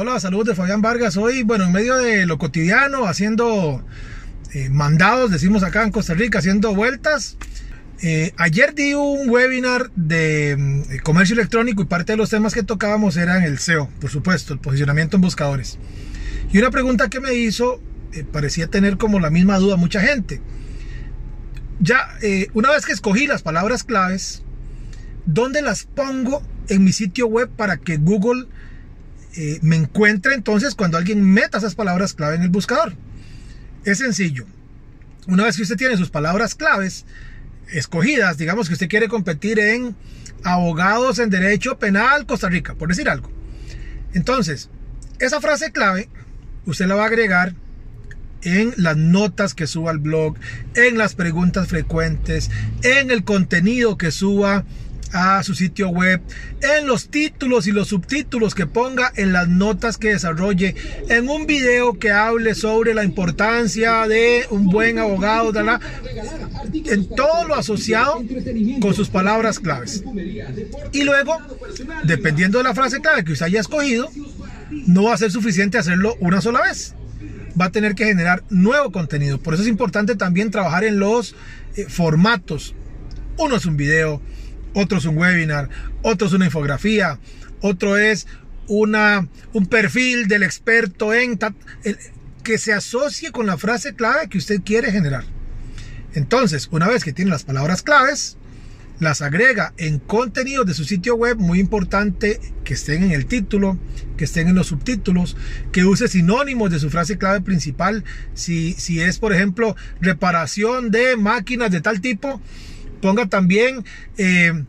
Hola, saludos de Fabián Vargas. Hoy, bueno, en medio de lo cotidiano, haciendo eh, mandados, decimos acá en Costa Rica, haciendo vueltas. Eh, ayer di un webinar de mm, comercio electrónico y parte de los temas que tocábamos eran el SEO, por supuesto, el posicionamiento en buscadores. Y una pregunta que me hizo eh, parecía tener como la misma duda mucha gente. Ya, una vez que escogí las palabras claves, ¿dónde las pongo en mi sitio web para que Google eh, me encuentre entonces cuando alguien meta esas palabras clave en el buscador. Es sencillo. Una vez que usted tiene sus palabras claves escogidas, digamos que usted quiere competir en abogados en derecho penal Costa Rica, por decir algo. Entonces, esa frase clave usted la va a agregar en las notas que suba al blog, en las preguntas frecuentes, en el contenido que suba a su sitio web, en los títulos y los subtítulos que ponga, en las notas que desarrolle, en un video que hable sobre la importancia de un buen abogado, en todo lo asociado con sus palabras claves. Y luego, dependiendo de la frase clave que usted haya escogido, no va a ser suficiente hacerlo una sola vez. Va a tener que generar nuevo contenido. Por eso es importante también trabajar en los eh, formatos. Uno es un video, otro es un webinar, otro es una infografía, otro es una, un perfil del experto en que se asocie con la frase clave que usted quiere generar. Entonces, una vez que tiene las palabras claves, las agrega en contenido de su sitio web, muy importante que estén en el título, que estén en los subtítulos, que use sinónimos de su frase clave principal. Si, si es, por ejemplo, reparación de máquinas de tal tipo, ponga también eh,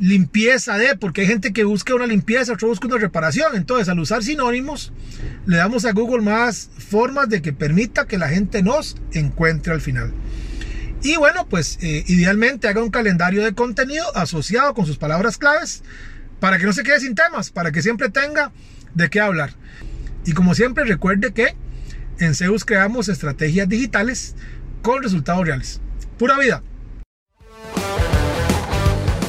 limpieza de, porque hay gente que busca una limpieza, otro busca una reparación. Entonces, al usar sinónimos, le damos a Google más formas de que permita que la gente nos encuentre al final. Y bueno, pues eh, idealmente haga un calendario de contenido asociado con sus palabras claves para que no se quede sin temas, para que siempre tenga de qué hablar. Y como siempre, recuerde que en Zeus creamos estrategias digitales con resultados reales. Pura vida.